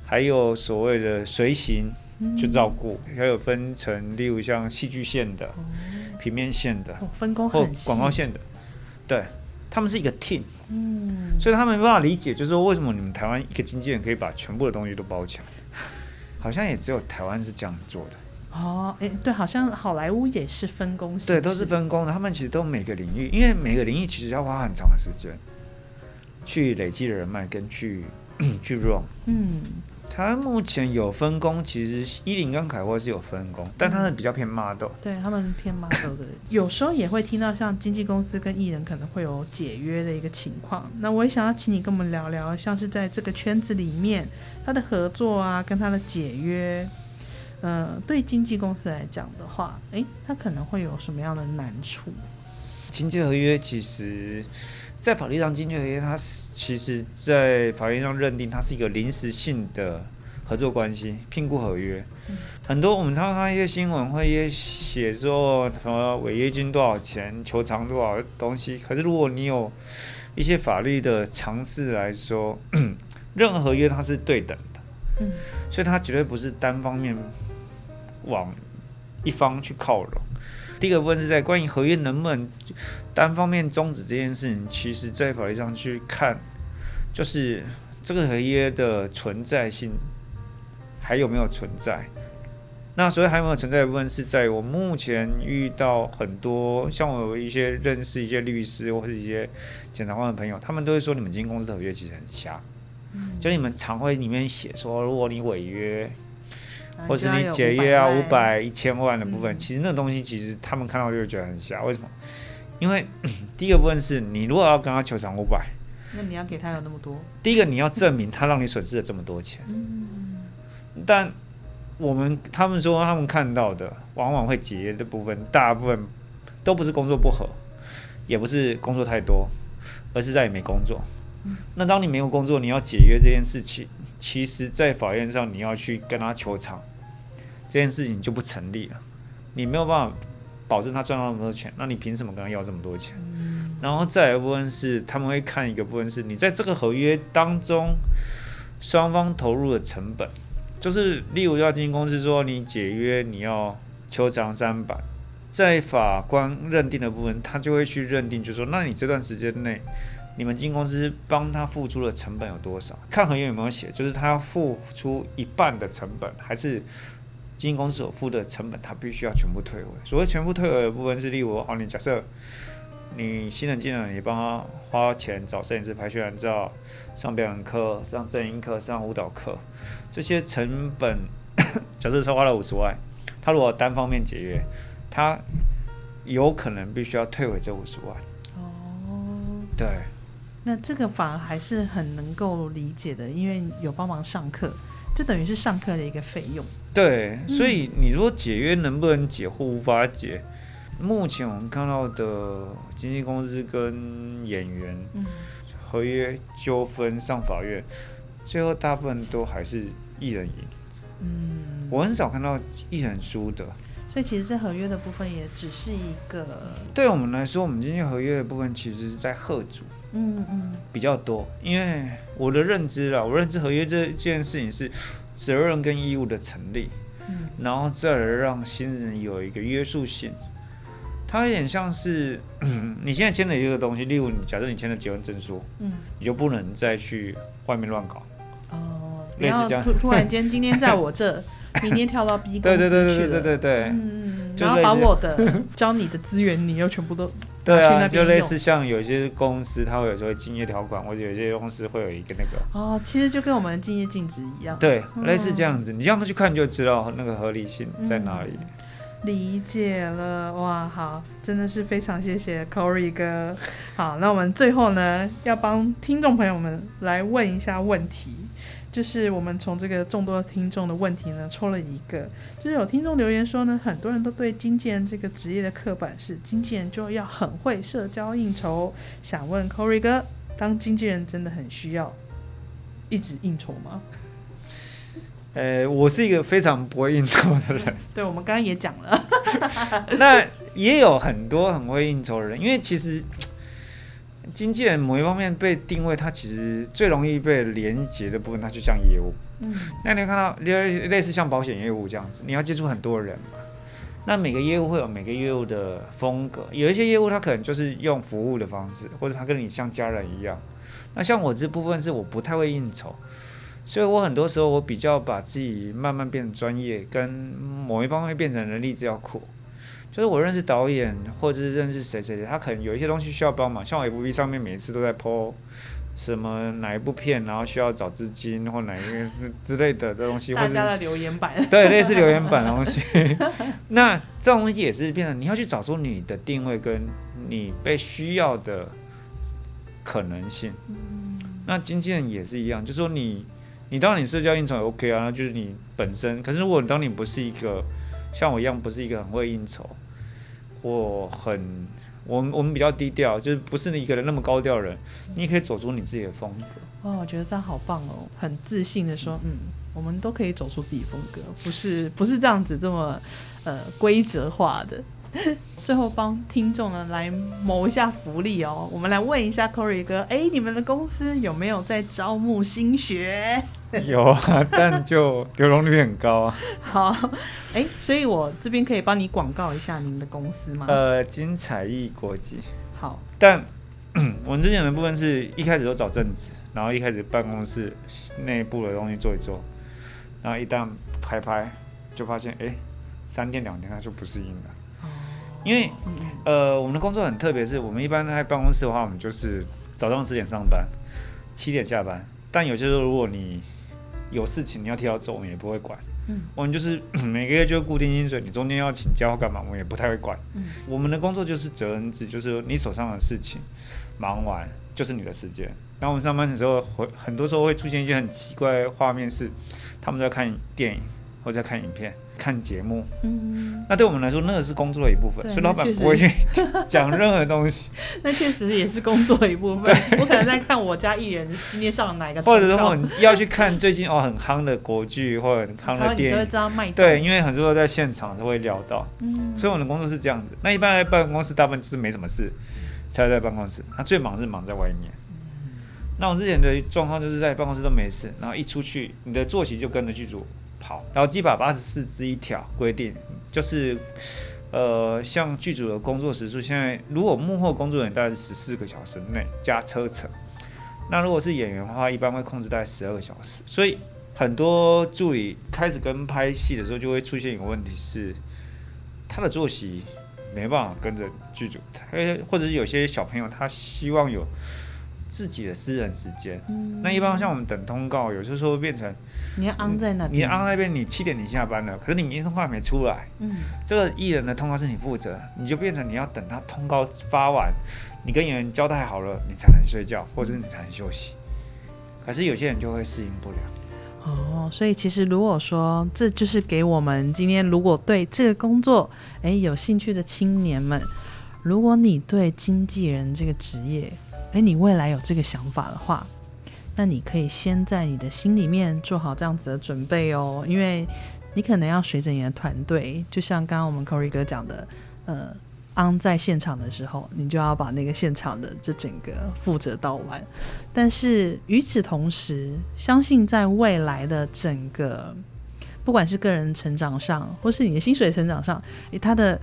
还有所谓的随行去照顾，还有分成，例如像戏剧线的、平面线的哦，分工或很细广告线的，对，他们是一个 team，嗯，所以他们没办法理解，就是说为什么你们台湾一个经纪人可以把全部的东西都包起来，好像也只有台湾是这样做的。哦，哎，对，好像好莱坞也是分工形对，都是分工的。他们其实都每个领域，因为每个领域其实要花很长的时间去累积人脉跟去 去 run。嗯，他目前有分工，其实伊林跟凯沃是有分工，但他们比较偏 model。对他们偏 model 的，有时候也会听到像经纪公司跟艺人可能会有解约的一个情况。那我也想要请你跟我们聊聊，像是在这个圈子里面，他的合作啊，跟他的解约，呃，对经纪公司来讲的话，诶，他可能会有什么样的难处？经纪合约其实，在法律上，经纪合约它是其实在法院上认定它是一个临时性的合作关系，聘雇合约。很多我们常常看一些新闻，会写说什么违约金多少钱，求偿多少东西。可是如果你有一些法律的常识来说，任何合约它是对等的，嗯所以它绝对不是单方面往一方去靠拢。第一个部分是在关于合约能不能单方面终止这件事情，其实在法律上去看，就是这个合约的存在性还有没有存在。那所以还有没有存在的部分，是在我目前遇到很多，像我有一些认识一些律师或者一些检察官的朋友，他们都会说你们今天公司合约其实很瞎，就你们常会里面写说，如果你违约，或是你解约啊，五百、一千万的部分，嗯其实那东西其实他们看到就会觉得很瞎。为什么？因为 第一个部分是你如果要跟他求偿五百，那你要给他有那么多，第一个你要证明他让你损失了这么多钱，嗯，但我们他们说他们看到的往往会解约的部分，大部分都不是工作不合，也不是工作太多，而是在于没工作。那当你没有工作，你要解约这件事情，其实在法院上你要去跟他求偿，这件事情就不成立了。你没有办法保证他赚到那么多钱，那你凭什么跟他要这么多钱？然后再来一部分是他们会看一个部分是你在这个合约当中双方投入的成本，就是例如要经纪公司说你解约你要求偿三百，在法官认定的部分，他就会去认定，就说那你这段时间内。你们经纪公司帮他付出的成本有多少？看合约有没有写，就是他付出一半的成本，还是经纪公司所付的成本，他必须要全部退回。所谓全部退回的部分是，例如，好，你假设你新人进来，你帮他花钱找摄影师拍宣传照、上表演课、上正音课、上舞蹈课，这些成本，假 设说花了五十万，他如果单方面解约，他有可能必须要退回这五十万。哦，对。那这个反而还是很能够理解的，因为有帮忙上课，就等于是上课的一个费用。对，所以你说解约能不能解或无法解？目前我们看到的经纪公司跟演员嗯，合约纠纷上法院，最后大部分都还是艺人赢。嗯，我很少看到艺人输的。所以其实这合约的部分也只是一个，对我们来说，我们经纪合约的部分其实是在贺主嗯嗯比较多，因为我的认知啦，我认知合约这件事情是责任跟义务的成立。嗯然后再来让新人有一个约束性。它有点像是 你现在签的一个东西，例如你假设你签了结婚证书，嗯，你就不能再去外面乱搞。哦，不类似这样突突然间今天在我这，明天跳到 B 公对对司去了，对对对对对嗯，就然后把我的教你的资源，你又全部都 对啊，就类似像有些公司，它会有时候会竞业条款，或者有些公司会有一个那个，哦，其实就跟我们的竞业禁止一样。对，嗯类似这样子，你这样去看就知道那个合理性在哪里。理解了，哇，好，真的是非常谢谢 Corey 哥。好，那我们最后呢，要帮听众朋友们来问一下问题，就是我们从这个众多听众的问题呢，抽了一个，就是有听众留言说呢，很多人都对经纪人这个职业的刻板是，经纪人就要很会社交应酬。想问 Corey 哥，当经纪人真的很需要一直应酬吗？呃，我是一个非常不会应酬的人，对，我们刚刚也讲了，那也有很多很会应酬的人，因为其实经纪人某一方面被定位，它其实最容易被连接的部分，它就像业务。嗯那你会看到类类似像保险业务这样子，你要接触很多人嘛。那每个业务会有每个业务的风格，有一些业务它可能就是用服务的方式，或者它跟你像家人一样。那像我这部分是我不太会应酬，所以我很多时候我比较把自己慢慢变成专业，跟某一方面变成人力资料库。就是我认识导演，或者是认识谁谁谁，他可能有一些东西需要帮忙，像我 FB 上面每次都在 po 什么哪一部片，然后需要找资金或哪一个 之类的东西，或者大家的留言板。对，类似留言板的东西。那这种东西也是变成你要去找出你的定位跟你被需要的可能性。那经纪人也是一样，就说你你当你社交应酬也 OK 啊，那就是你本身。可是如果当你不是一个像我一样不是一个很会应酬，或很我们我们比较低调，就是不是一个人那么高调的人，你也可以走出你自己的风格。哦，我觉得这样好棒哦，很自信的说，嗯，我们都可以走出自己风格，不是不是这样子这么呃规则化的。最后帮听众呢来谋一下福利哦，我们来问一下 Corey 哥，哎，你们的公司有没有在招募新学？有啊，但就流动率很高啊。好，哎，所以我这边可以帮你广告一下您的公司吗？呃，金彩艺国际。好，但 我们之前的部分是一开始都找正职，然后一开始办公室内部的东西做一做，然后一旦拍拍，就发现哎、诶三天两天他就不适应了。因为呃，我们的工作很特别，是我们一般在办公室的话，我们就是早上十点上班，七点下班。但有些时候如果你有事情你要提早走，我们也不会管。嗯我们就是 每个月就固定薪水，你中间要请假或干嘛，我们也不太会管。嗯我们的工作就是责任制，就是你手上的事情忙完就是你的时间。然后我们上班的时候会很多时候会出现一些很奇怪的画面，是他们在看电影或者在看影片、看节目。嗯，那对我们来说，那个是工作的一部分，所以老板不会去 讲任何东西，那确实也是工作的一部分。我可能在看我家艺人今天上了哪一个，或者是说你要去看最近哦很夯的国剧或者很夯的电影你就会。知道卖对，因为很多时候在现场是会聊到，嗯，所以我的工作是这样子。那一般在办公室，大部分就是没什么事才会在办公室。那最忙是忙在外面。那我之前的状况就是在办公室都没事，然后一出去，你的作息就跟着剧组跑。然后基把八十四之一条规定，就是呃，像剧组的工作时数，现在如果幕后工作人员大概十四个小时内加车程，那如果是演员的话，一般会控制在十二个小时。所以很多助理开始跟拍戏的时候，就会出现一个问题是，他的作息没办法跟着剧组，他或者是有些小朋友他希望有自己的私人时间。嗯那一般像我们等通告，有些时候会变成你要安在那你边，按那边，你七点你下班了，可是你明天通告还没出来，嗯，这个艺人的通告是你负责，你就变成你要等他通告发完，你跟演员交代好了，你才能睡觉，或者是你才能休息。可是有些人就会适应不了。哦，所以其实如果说这就是给我们今天如果对这个工作诶有兴趣的青年们，如果你对经纪人这个职业，诶，你未来有这个想法的话，那你可以先在你的心里面做好这样子的准备哦，因为你可能要随着你的团队，就像刚刚我们 Corey 哥讲的，呃。安在现场的时候，你就要把那个现场的这整个负责到完。但是与此同时，相信在未来的整个，不管是个人成长上，或是你的薪水成长上，诶，它的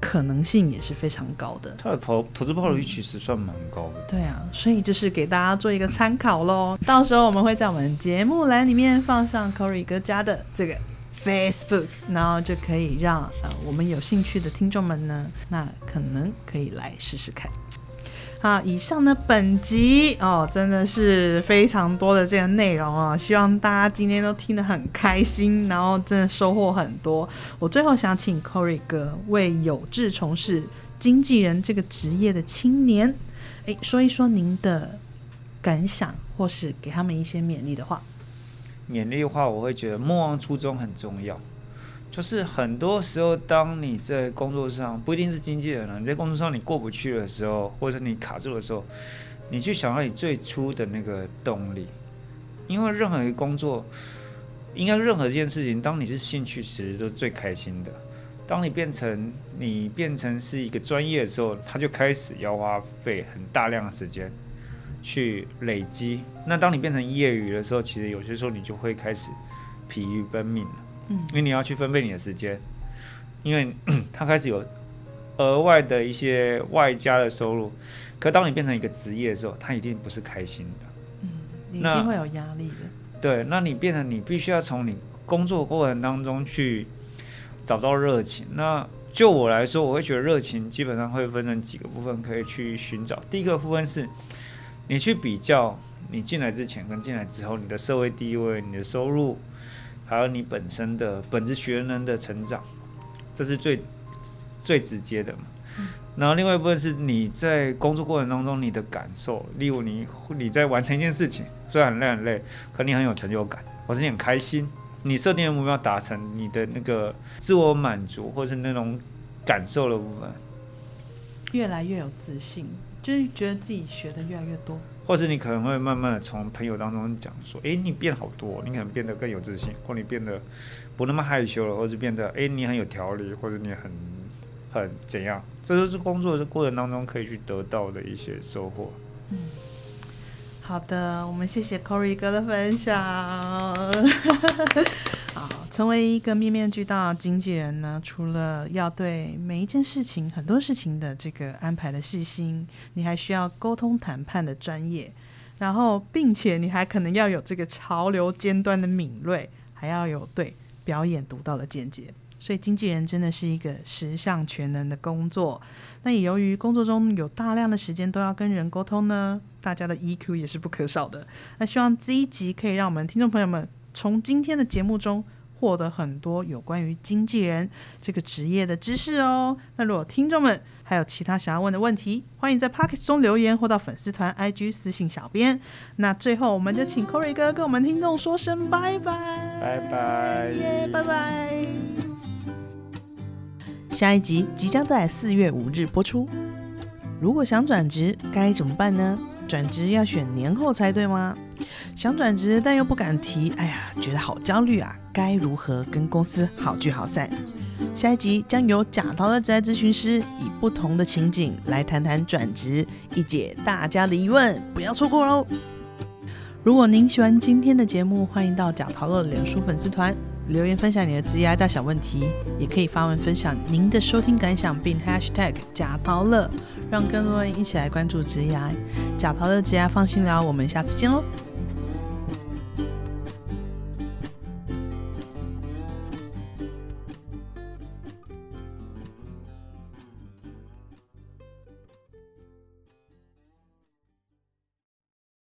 可能性也是非常高的。它的投投资报率其实算蛮高的。对啊，所以就是给大家做一个参考喽。到时候我们会在我们节目栏里面放上 Corey 哥家的这个 Facebook，然后就可以让呃我们有兴趣的听众们呢，那可能可以来试试看。好，以上呢本集哦，真的是非常多的这个内容哦，希望大家今天都听得很开心，然后真的收获很多。我最后想请 Corey 哥为有志从事经纪人这个职业的青年，诶，说一说您的感想，或是给他们一些勉励的话。勉励的话，我会觉得莫忘初衷很重要。就是很多时候，当你在工作上不一定是经纪人了，你在工作上你过不去的时候，或者你卡住的时候，你去想到你最初的那个动力。因为任何一个工作，应该任何一件事情，当你是兴趣，其实都是最开心的。当你变成你变成是一个专业的时候，他就开始要花费很大量的时间去累积。那当你变成业余的时候，其实有些时候你就会开始疲于奔命了。嗯因为你要去分配你的时间，因为 他开始有额外的一些外加的收入。可当你变成一个职业的时候，他一定不是开心的。嗯，你一定会有压力的。对，那你变成你必须要从你工作过程当中去找到热情。那就我来说，我会觉得热情基本上会分成几个部分可以去寻找。第一个部分是你去比较你进来之前跟进来之后，你的社会地位、你的收入，还有你本身的本职学能的成长，这是最最直接的嘛。然后另外一部分是你在工作过程当中你的感受，例如你你在完成一件事情，虽然很累很累，可你很有成就感，或是你很开心，你设定的目标达成，你的那个自我满足或是那种感受的部分，越来越有自信，就是觉得自己学的越来越多。或是你可能会慢慢的从朋友当中讲说，诶，你变好多，你可能变得更有自信，或你变得不那么害羞了，或者变得诶，你很有条理，或者你很很怎样，这都是工作的过程当中可以去得到的一些收获。嗯好的，我们谢谢 Corey 哥的分享。好，成为一个面面俱到经纪人呢，除了要对每一件事情、很多事情的这个安排的细心，你还需要沟通谈判的专业，然后并且你还可能要有这个潮流尖端的敏锐，还要有对表演独到的见解。所以经纪人真的是一个十项全能的工作。那也由于工作中有大量的时间都要跟人沟通呢，大家的 EQ 也是不可少的。那希望这一集可以让我们听众朋友们从今天的节目中获得很多有关于经纪人这个职业的知识哦。那如果听众们还有其他想要问的问题，欢迎在 p o c k e t 中留言或到粉丝团 IG 私信小编。那最后我们就请 Corey 哥跟我们听众说声拜拜，拜拜耶，拜拜。下一集即将在四月五日播出。如果想转职，该怎么办呢？转职要选年后才对吗？想转职但又不敢提，哎呀，觉得好焦虑啊！该如何跟公司好聚好散？下一集将由贾桃的职业咨询师以不同的情景来谈谈转职，一解大家的疑问，不要错过喽！如果您喜欢今天的节目，欢迎到贾桃乐脸书粉丝团留言分享你的职业大小问题，也可以发文分享您的收听感想，并 hashtag 贾桃乐，让更多人一起来关注植牙。假桃的植牙放心聊，我们下次见喽，